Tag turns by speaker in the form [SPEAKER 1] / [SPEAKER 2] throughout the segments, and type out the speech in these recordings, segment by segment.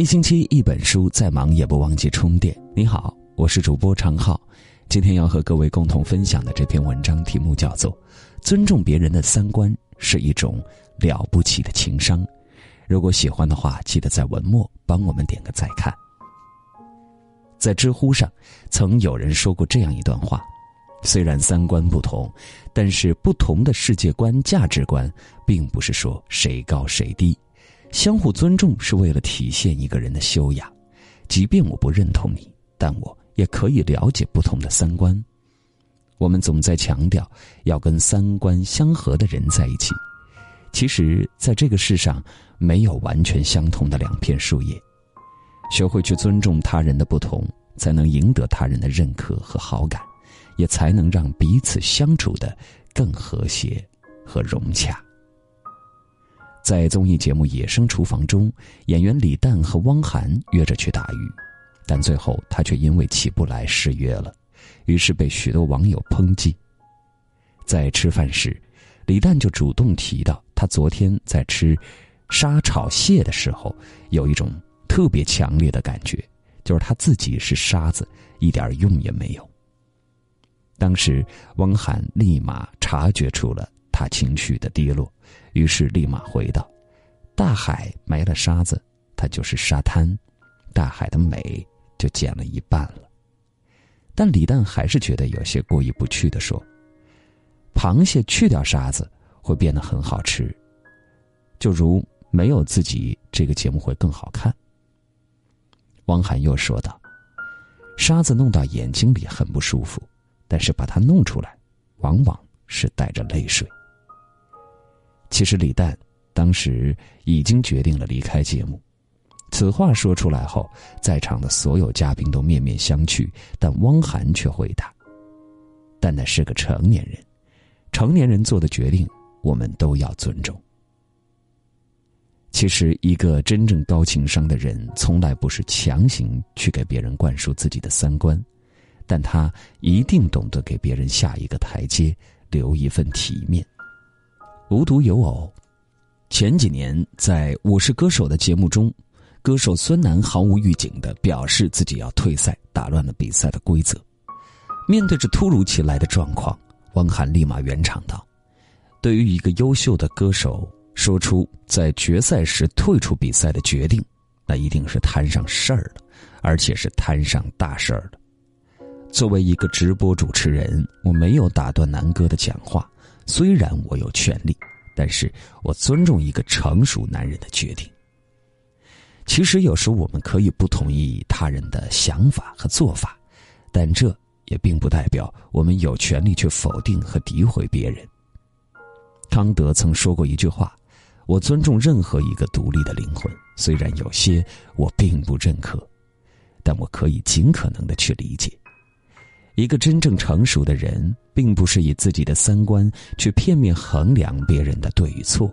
[SPEAKER 1] 一星期一本书，再忙也不忘记充电。你好，我是主播常浩，今天要和各位共同分享的这篇文章题目叫做《尊重别人的三观是一种了不起的情商》。如果喜欢的话，记得在文末帮我们点个再看。在知乎上，曾有人说过这样一段话：虽然三观不同，但是不同的世界观、价值观，并不是说谁高谁低。相互尊重是为了体现一个人的修养，即便我不认同你，但我也可以了解不同的三观。我们总在强调要跟三观相合的人在一起，其实，在这个世上没有完全相同的两片树叶。学会去尊重他人的不同，才能赢得他人的认可和好感，也才能让彼此相处的更和谐和融洽。在综艺节目《野生厨房》中，演员李诞和汪涵约着去打鱼，但最后他却因为起不来失约了，于是被许多网友抨击。在吃饭时，李诞就主动提到，他昨天在吃沙炒蟹的时候，有一种特别强烈的感觉，就是他自己是沙子，一点用也没有。当时，汪涵立马察觉出了他情绪的低落。于是立马回道：“大海没了沙子，它就是沙滩；大海的美就减了一半了。”但李诞还是觉得有些过意不去的说：“螃蟹去掉沙子会变得很好吃，就如没有自己这个节目会更好看。”汪涵又说道：“沙子弄到眼睛里很不舒服，但是把它弄出来，往往是带着泪水。”其实李诞当时已经决定了离开节目，此话说出来后，在场的所有嘉宾都面面相觑，但汪涵却回答：“但那是个成年人，成年人做的决定，我们都要尊重。”其实，一个真正高情商的人，从来不是强行去给别人灌输自己的三观，但他一定懂得给别人下一个台阶，留一份体面。无独有偶，前几年在《我是歌手》的节目中，歌手孙楠毫无预警的表示自己要退赛，打乱了比赛的规则。面对着突如其来的状况，汪涵立马圆场道：“对于一个优秀的歌手，说出在决赛时退出比赛的决定，那一定是摊上事儿了，而且是摊上大事儿了。作为一个直播主持人，我没有打断南哥的讲话。”虽然我有权利，但是我尊重一个成熟男人的决定。其实有时我们可以不同意他人的想法和做法，但这也并不代表我们有权利去否定和诋毁别人。康德曾说过一句话：“我尊重任何一个独立的灵魂，虽然有些我并不认可，但我可以尽可能的去理解。”一个真正成熟的人，并不是以自己的三观去片面衡量别人的对与错，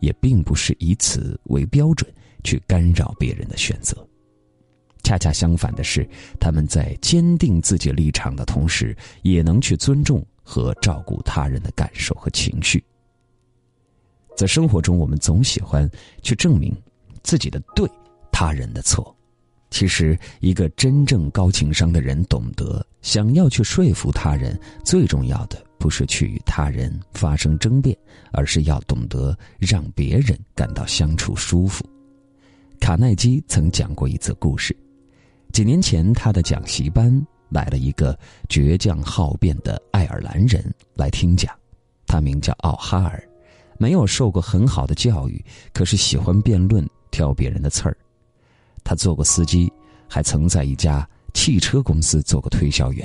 [SPEAKER 1] 也并不是以此为标准去干扰别人的选择。恰恰相反的是，他们在坚定自己立场的同时，也能去尊重和照顾他人的感受和情绪。在生活中，我们总喜欢去证明自己的对，他人的错。其实，一个真正高情商的人懂得，想要去说服他人，最重要的不是去与他人发生争辩，而是要懂得让别人感到相处舒服。卡耐基曾讲过一则故事：几年前，他的讲习班来了一个倔强好辩的爱尔兰人来听讲，他名叫奥哈尔，没有受过很好的教育，可是喜欢辩论，挑别人的刺儿。他做过司机，还曾在一家汽车公司做过推销员。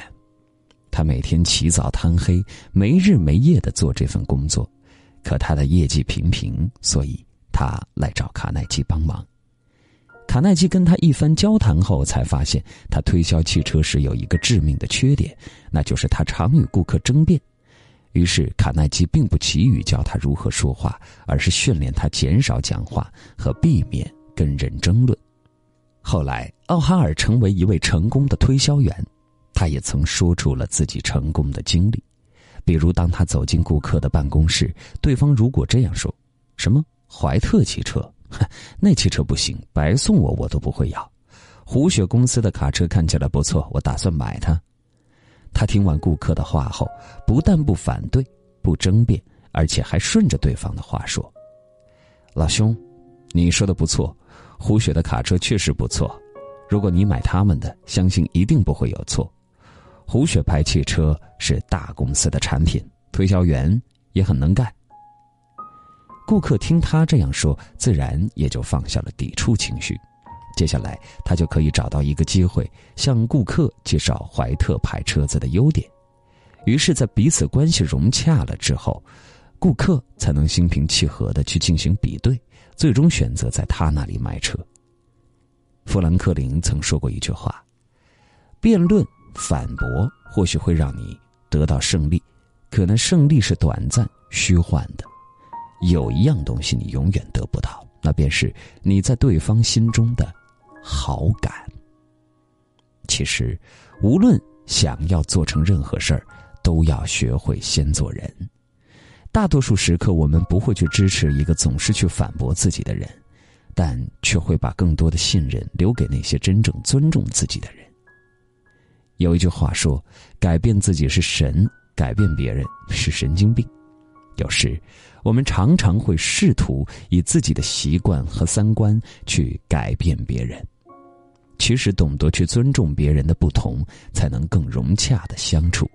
[SPEAKER 1] 他每天起早贪黑，没日没夜的做这份工作，可他的业绩平平，所以他来找卡耐基帮忙。卡耐基跟他一番交谈后，才发现他推销汽车时有一个致命的缺点，那就是他常与顾客争辩。于是卡耐基并不急于教他如何说话，而是训练他减少讲话和避免跟人争论。后来，奥哈尔成为一位成功的推销员，他也曾说出了自己成功的经历，比如当他走进顾客的办公室，对方如果这样说：“什么怀特汽车？那汽车不行，白送我我都不会要。胡雪公司的卡车看起来不错，我打算买它。他听完顾客的话后，不但不反对、不争辩，而且还顺着对方的话说：“老兄，你说的不错，胡雪的卡车确实不错。如果你买他们的，相信一定不会有错。胡雪牌汽车是大公司的产品，推销员也很能干。”顾客听他这样说，自然也就放下了抵触情绪。接下来，他就可以找到一个机会向顾客介绍怀特牌车子的优点。于是，在彼此关系融洽了之后，顾客才能心平气和的去进行比对，最终选择在他那里买车。富兰克林曾说过一句话：“辩论、反驳或许会让你得到胜利，可那胜利是短暂、虚幻的。”有一样东西你永远得不到，那便是你在对方心中的好感。其实，无论想要做成任何事儿，都要学会先做人。大多数时刻，我们不会去支持一个总是去反驳自己的人，但却会把更多的信任留给那些真正尊重自己的人。有一句话说：“改变自己是神，改变别人是神经病。”有时，我们常常会试图以自己的习惯和三观去改变别人。其实，懂得去尊重别人的不同，才能更融洽的相处。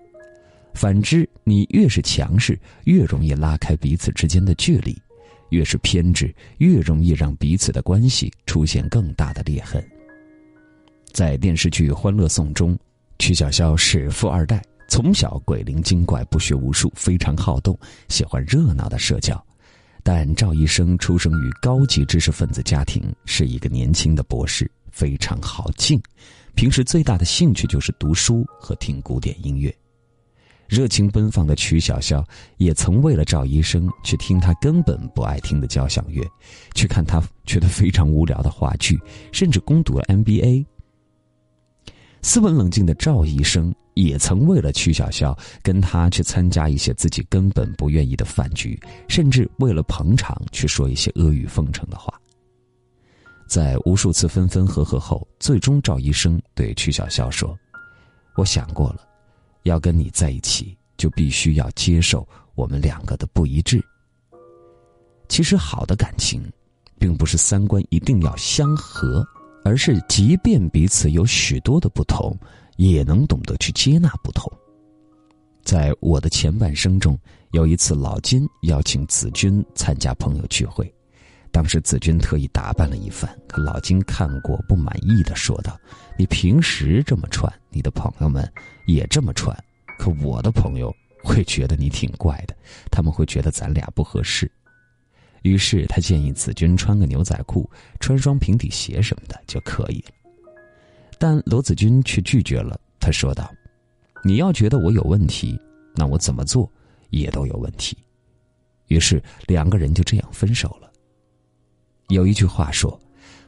[SPEAKER 1] 反之，你越是强势，越容易拉开彼此之间的距离；越是偏执，越容易让彼此的关系出现更大的裂痕。在电视剧《欢乐颂》中，曲筱绡是富二代。从小鬼灵精怪，不学无术，非常好动，喜欢热闹的社交。但赵医生出生于高级知识分子家庭，是一个年轻的博士，非常好静。平时最大的兴趣就是读书和听古典音乐。热情奔放的曲筱绡也曾为了赵医生去听他根本不爱听的交响乐，去看他觉得非常无聊的话剧，甚至攻读了 MBA。斯文冷静的赵医生。也曾为了曲筱绡跟他去参加一些自己根本不愿意的饭局，甚至为了捧场去说一些阿谀奉承的话。在无数次分分合合后，最终赵医生对曲筱绡说：“我想过了，要跟你在一起，就必须要接受我们两个的不一致。其实好的感情，并不是三观一定要相合，而是即便彼此有许多的不同。”也能懂得去接纳不同。在我的前半生中，有一次老金邀请子君参加朋友聚会，当时子君特意打扮了一番，可老金看过不满意的说道：“你平时这么穿，你的朋友们也这么穿，可我的朋友会觉得你挺怪的，他们会觉得咱俩不合适。”于是他建议子君穿个牛仔裤，穿双平底鞋什么的就可以了。但罗子君却拒绝了。他说道：“你要觉得我有问题，那我怎么做也都有问题。”于是两个人就这样分手了。有一句话说：“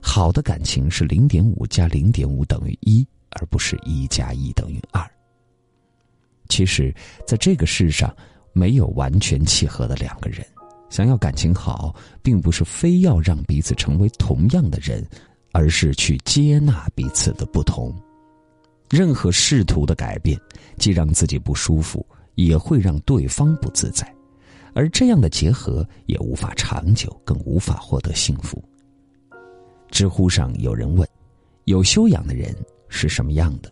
[SPEAKER 1] 好的感情是零点五加零点五等于一，而不是一加一等于二。”其实，在这个世上，没有完全契合的两个人。想要感情好，并不是非要让彼此成为同样的人。而是去接纳彼此的不同，任何试图的改变，既让自己不舒服，也会让对方不自在，而这样的结合也无法长久，更无法获得幸福。知乎上有人问：“有修养的人是什么样的？”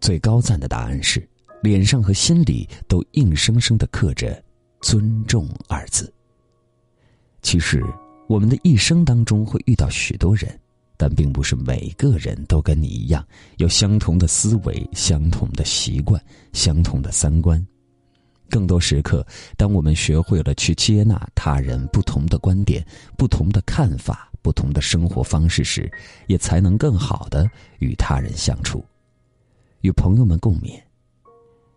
[SPEAKER 1] 最高赞的答案是：脸上和心里都硬生生的刻着“尊重”二字。其实，我们的一生当中会遇到许多人。但并不是每个人都跟你一样有相同的思维、相同的习惯、相同的三观。更多时刻，当我们学会了去接纳他人不同的观点、不同的看法、不同的生活方式时，也才能更好的与他人相处，与朋友们共勉。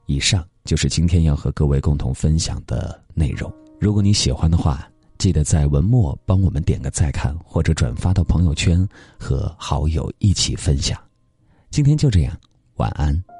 [SPEAKER 1] 以上就是今天要和各位共同分享的内容。如果你喜欢的话，记得在文末帮我们点个再看，或者转发到朋友圈，和好友一起分享。今天就这样，晚安。